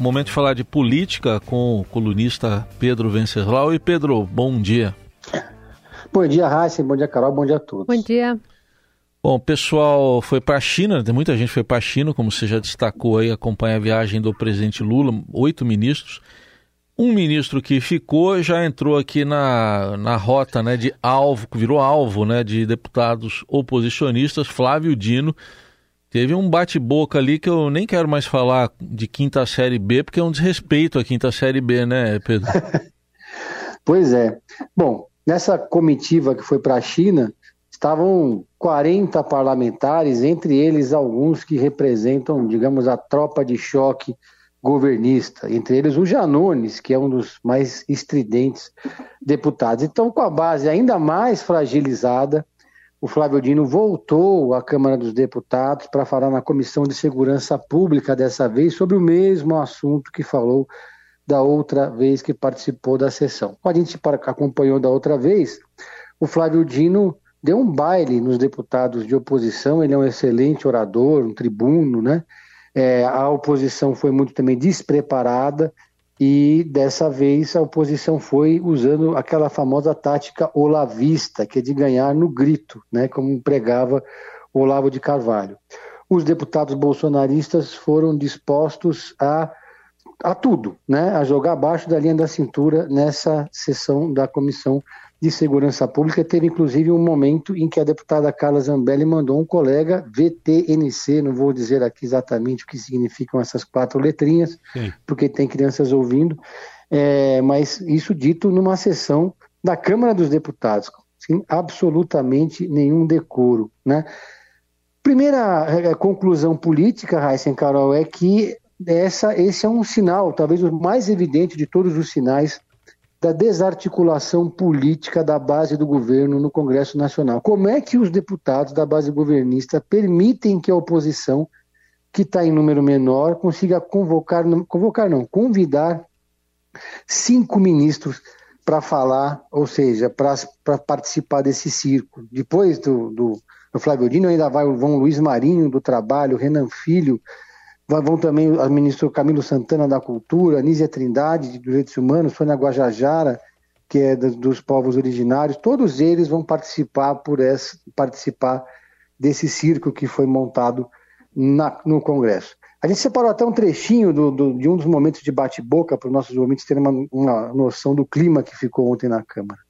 Momento de falar de política com o colunista Pedro Venceslau. E Pedro, bom dia. Bom dia, Raíssa. Bom dia, Carol. Bom dia a todos. Bom dia. Bom, o pessoal foi para a China, tem muita gente foi para a China, como você já destacou aí, acompanha a viagem do presidente Lula, oito ministros. Um ministro que ficou já entrou aqui na, na rota né, de alvo, virou alvo né, de deputados oposicionistas, Flávio Dino, Teve um bate-boca ali que eu nem quero mais falar de quinta série B, porque é um desrespeito à quinta série B, né, Pedro? pois é. Bom, nessa comitiva que foi para a China, estavam 40 parlamentares, entre eles alguns que representam, digamos, a tropa de choque governista, entre eles o Janones, que é um dos mais estridentes deputados. Então, com a base ainda mais fragilizada, o Flávio Dino voltou à Câmara dos Deputados para falar na Comissão de Segurança Pública dessa vez sobre o mesmo assunto que falou da outra vez que participou da sessão. Como a gente acompanhou da outra vez, o Flávio Dino deu um baile nos deputados de oposição, ele é um excelente orador, um tribuno, né? É, a oposição foi muito também despreparada, e dessa vez a oposição foi usando aquela famosa tática olavista, que é de ganhar no grito, né, como pregava Olavo de Carvalho. Os deputados bolsonaristas foram dispostos a, a tudo, né, a jogar abaixo da linha da cintura nessa sessão da Comissão de Segurança Pública. Teve inclusive um momento em que a deputada Carla Zambelli mandou um colega VTNC, não vou dizer aqui exatamente o que significam essas quatro letrinhas, Sim. porque tem crianças ouvindo, é, mas isso dito numa sessão da Câmara dos Deputados, sem absolutamente nenhum decoro. Né? Primeira é, conclusão política, Raíssen Carol, é que essa, esse é um sinal, talvez o mais evidente de todos os sinais da desarticulação política da base do governo no Congresso Nacional. Como é que os deputados da base governista permitem que a oposição, que está em número menor, consiga convocar, convocar não, convidar cinco ministros para falar, ou seja, para participar desse circo. Depois do, do, do Flávio Dino ainda vai, vão Luiz Marinho do Trabalho, Renan Filho, Vão também o ministro Camilo Santana da Cultura, Nízia Trindade de Direitos Humanos, Sônia Guajajara, que é dos povos originários, todos eles vão participar por essa, participar desse circo que foi montado na, no Congresso. A gente separou até um trechinho do, do, de um dos momentos de bate-boca para os nossos ouvintes terem uma, uma noção do clima que ficou ontem na Câmara.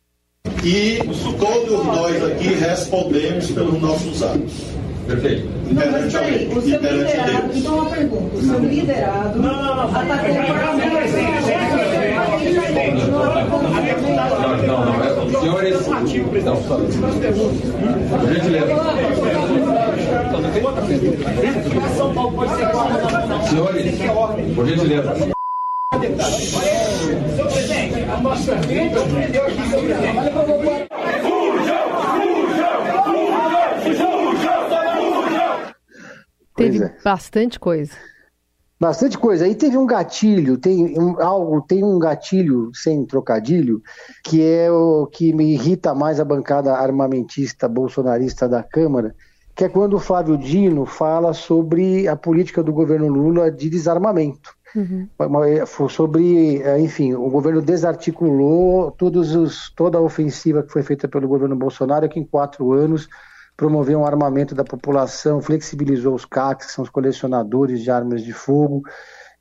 E todos nós aqui respondemos pelos nossos atos. Perfeito. Não, mas peraí, o seu liderado, então uma pergunta, o seu liderado não, não, não, atacou o parlamento. Não, não, não, senhores, não, só, por gentileza. Senhores, por gentileza. Senhor presidente, a nossa pergunta, eu aqui, senhor presidente. Teve é. bastante coisa. Bastante coisa. Aí teve um gatilho, tem um, algo, tem um gatilho sem trocadilho, que é o que me irrita mais a bancada armamentista bolsonarista da Câmara, que é quando o Flávio Dino fala sobre a política do governo Lula de desarmamento. Uhum. Sobre, enfim, o governo desarticulou todos os, toda a ofensiva que foi feita pelo governo Bolsonaro, que em quatro anos promoveu um armamento da população, flexibilizou os CACs, que são os colecionadores de armas de fogo.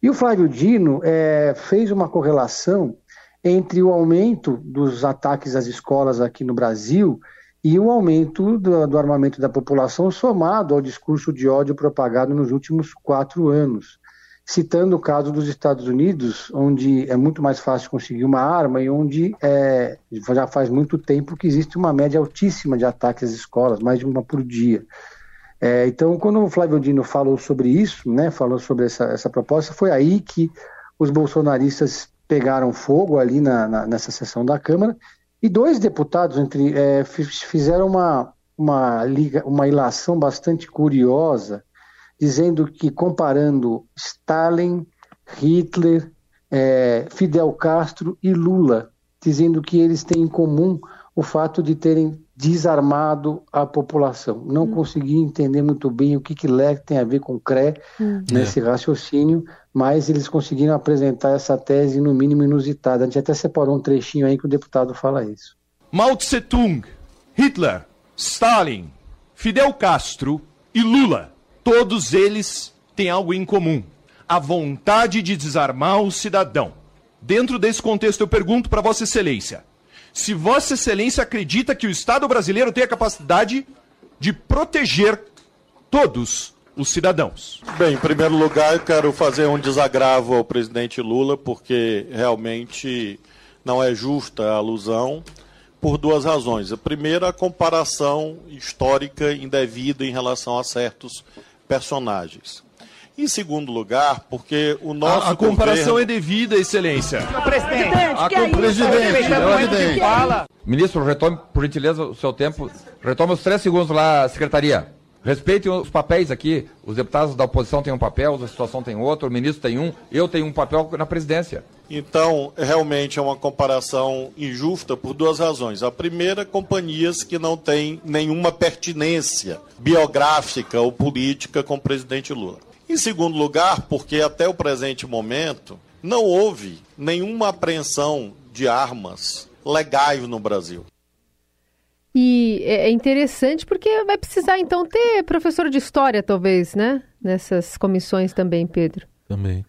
E o Flávio Dino é, fez uma correlação entre o aumento dos ataques às escolas aqui no Brasil e o aumento do, do armamento da população somado ao discurso de ódio propagado nos últimos quatro anos citando o caso dos Estados Unidos, onde é muito mais fácil conseguir uma arma e onde é, já faz muito tempo que existe uma média altíssima de ataques às escolas, mais de uma por dia. É, então, quando o Flávio Dino falou sobre isso, né, falou sobre essa, essa proposta, foi aí que os bolsonaristas pegaram fogo ali na, na, nessa sessão da Câmara e dois deputados entre, é, fizeram uma, uma, liga, uma ilação bastante curiosa dizendo que comparando Stalin, Hitler, é, Fidel Castro e Lula, dizendo que eles têm em comum o fato de terem desarmado a população. Não hum. consegui entender muito bem o que, que LEC tem a ver com CRE hum. nesse é. raciocínio, mas eles conseguiram apresentar essa tese, no mínimo, inusitada. A gente até separou um trechinho aí que o deputado fala isso. Mao Tse Tung, Hitler, Stalin, Fidel Castro e Lula, todos eles têm algo em comum: a vontade de desarmar o cidadão. Dentro desse contexto, eu pergunto para Vossa Excelência se Vossa Excelência acredita que o Estado brasileiro tem a capacidade de proteger todos os cidadãos. Bem, em primeiro lugar, eu quero fazer um desagravo ao presidente Lula, porque realmente não é justa a alusão, por duas razões. A primeira, a comparação histórica indevida em relação a certos personagens. Em segundo lugar, porque o nosso. A, a comparação governo... é devida, Excelência. Presidente, a, que é presidente, presidente. Fala. Ministro, retome, por gentileza, o seu tempo. Retome os três segundos lá, secretaria. Respeitem os papéis aqui. Os deputados da oposição têm um papel, a situação tem outro, o ministro tem um, eu tenho um papel na presidência. Então, realmente é uma comparação injusta por duas razões. A primeira, companhias que não têm nenhuma pertinência biográfica ou política com o presidente Lula. Em segundo lugar, porque até o presente momento não houve nenhuma apreensão de armas legais no Brasil. E é, é interessante porque vai precisar então ter professor de história, talvez, né? Nessas comissões também, Pedro. Também.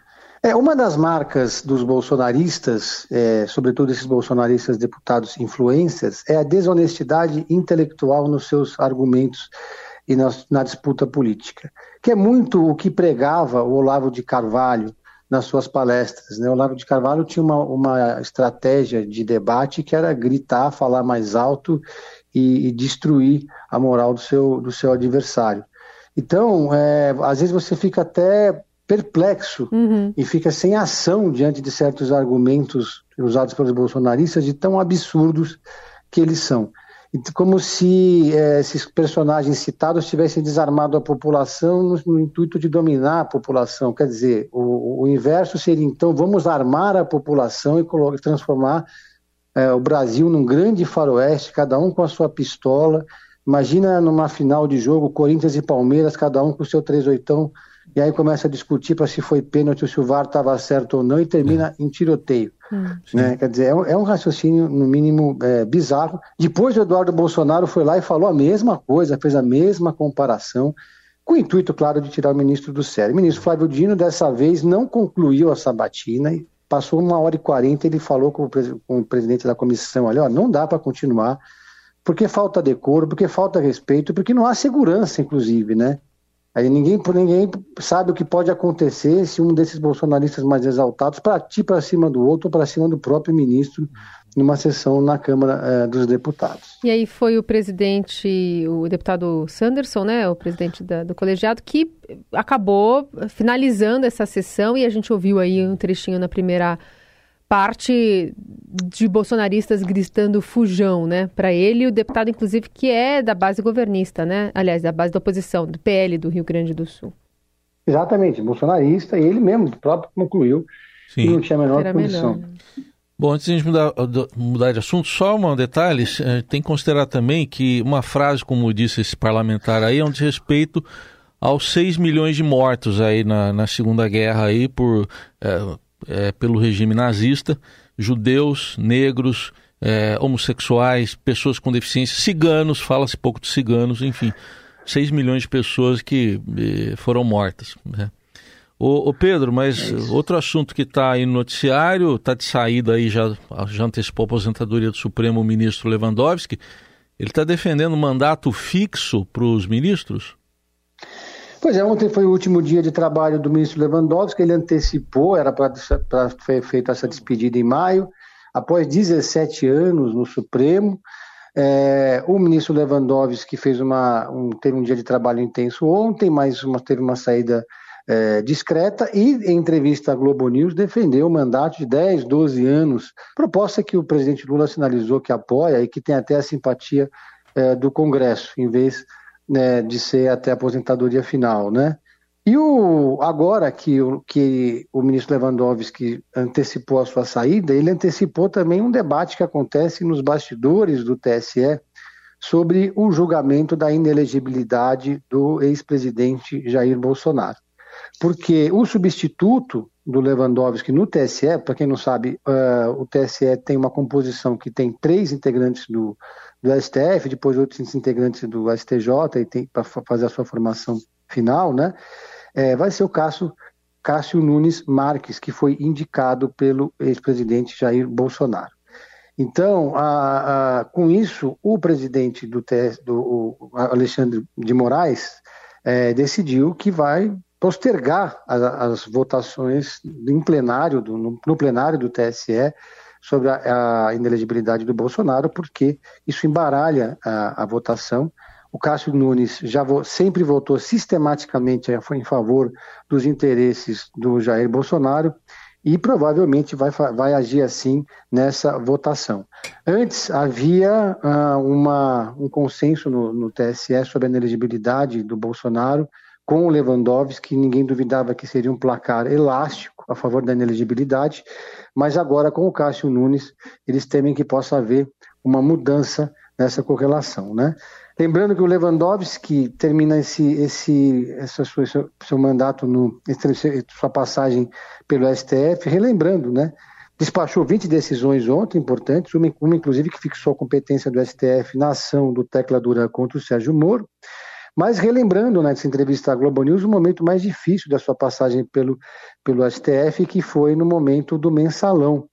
É, uma das marcas dos bolsonaristas, é, sobretudo esses bolsonaristas deputados influências, é a desonestidade intelectual nos seus argumentos e na, na disputa política, que é muito o que pregava o Olavo de Carvalho nas suas palestras. Né? O Olavo de Carvalho tinha uma, uma estratégia de debate que era gritar, falar mais alto e, e destruir a moral do seu, do seu adversário. Então, é, às vezes você fica até perplexo uhum. e fica sem ação diante de certos argumentos usados pelos bolsonaristas de tão absurdos que eles são como se é, esses personagens citados tivessem desarmado a população no, no, intuito de dominar a população. Quer dizer, o, o, inverso seria então vamos armar a população e transformar é, o Brasil num grande faroeste, cada um com a sua pistola. Imagina numa final de jogo, Corinthians e Palmeiras, cada um com o seu 38 e aí começa a discutir para se foi pênalti ou se o VAR estava certo ou não e termina é. em tiroteio. Hum. Né? Quer dizer, é um, é um, raciocínio, no mínimo, é, bizarro. Depois o Eduardo Bolsonaro foi lá e falou a mesma coisa, fez a mesma comparação, com o intuito, claro, de tirar o ministro do sério. O ministro Flávio Dino, dessa vez, não concluiu a sabatina e passou uma hora e quarenta, ele falou com o, com o presidente da comissão, olha, ó, não dá para continuar, porque falta decoro, porque falta respeito, porque não há segurança, inclusive, né? Aí ninguém, ninguém sabe o que pode acontecer se um desses bolsonaristas mais exaltados partir para cima do outro ou para cima do próprio ministro numa sessão na Câmara eh, dos Deputados. E aí foi o presidente, o deputado Sanderson, né, o presidente da, do colegiado, que acabou finalizando essa sessão e a gente ouviu aí um trechinho na primeira parte de bolsonaristas gritando fujão, né, para ele, o deputado inclusive que é da base governista, né, aliás, da base da oposição, do PL do Rio Grande do Sul. Exatamente, bolsonarista, e ele mesmo próprio concluiu Sim. que não tinha a menor Era condição. Melhor, né? Bom, antes de a gente mudar, mudar de assunto, só um detalhe, eh, tem que considerar também que uma frase, como disse esse parlamentar aí, é um desrespeito aos 6 milhões de mortos aí na, na Segunda Guerra aí por é, é, pelo regime nazista, judeus, negros, é, homossexuais, pessoas com deficiência, ciganos, fala-se pouco de ciganos, enfim, 6 milhões de pessoas que eh, foram mortas. Né? Ô, ô, Pedro, mas é outro assunto que está aí no noticiário, está de saída aí, já, já antecipou a aposentadoria do Supremo ministro Lewandowski, ele está defendendo mandato fixo para os ministros? Pois é, ontem foi o último dia de trabalho do ministro Lewandowski, ele antecipou, era para ser feita essa despedida em maio, após 17 anos no Supremo. É, o ministro Lewandowski fez uma, um, teve um dia de trabalho intenso ontem, mas uma, teve uma saída é, discreta e, em entrevista à Globo News, defendeu o mandato de 10, 12 anos, proposta que o presidente Lula sinalizou que apoia e que tem até a simpatia é, do Congresso, em vez né, de ser até a aposentadoria final, né? E o, agora que o, que o ministro Lewandowski antecipou a sua saída, ele antecipou também um debate que acontece nos bastidores do TSE sobre o julgamento da inelegibilidade do ex-presidente Jair Bolsonaro. Porque o substituto do Lewandowski no TSE, para quem não sabe, uh, o TSE tem uma composição que tem três integrantes do, do STF, depois outros integrantes do STJ e para fazer a sua formação final, né? É, vai ser o caso Cássio Nunes Marques, que foi indicado pelo ex-presidente Jair Bolsonaro. Então, a, a, com isso, o presidente do, TS, do Alexandre de Moraes é, decidiu que vai postergar as, as votações em plenário do, no, no, plenário do TSE sobre a, a, inelegibilidade do Bolsonaro, porque isso embaralha a, a votação. O Cássio Nunes já vo, sempre votou sistematicamente em favor dos interesses do Jair Bolsonaro e provavelmente vai, vai agir assim nessa votação. Antes havia uh, uma, um consenso no, no, TSE sobre a inelegibilidade do Bolsonaro com o Lewandowski, ninguém duvidava que seria um placar elástico a favor da inelegibilidade, mas agora com o Cássio Nunes, eles temem que possa haver uma mudança nessa correlação, né? Lembrando que o Lewandowski termina esse, esse, essa sua, seu, seu mandato, no, sua passagem pelo STF, relembrando, né? Despachou 20 decisões ontem importantes, uma, uma inclusive que fixou a competência do STF na ação do Tecla Dura contra o Sérgio Moro, mas relembrando né, nessa entrevista à Globo News o momento mais difícil da sua passagem pelo, pelo STF, que foi no momento do mensalão,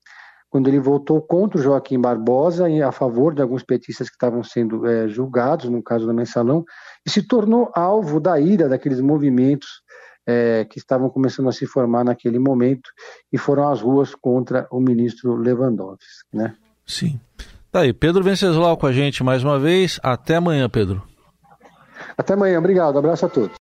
quando ele votou contra o Joaquim Barbosa e a favor de alguns petistas que estavam sendo é, julgados, no caso do mensalão, e se tornou alvo da ira daqueles movimentos é, que estavam começando a se formar naquele momento e foram às ruas contra o ministro Lewandowski. Né? Sim. Tá aí, Pedro Venceslau com a gente mais uma vez. Até amanhã, Pedro. Até amanhã, obrigado, abraço a todos.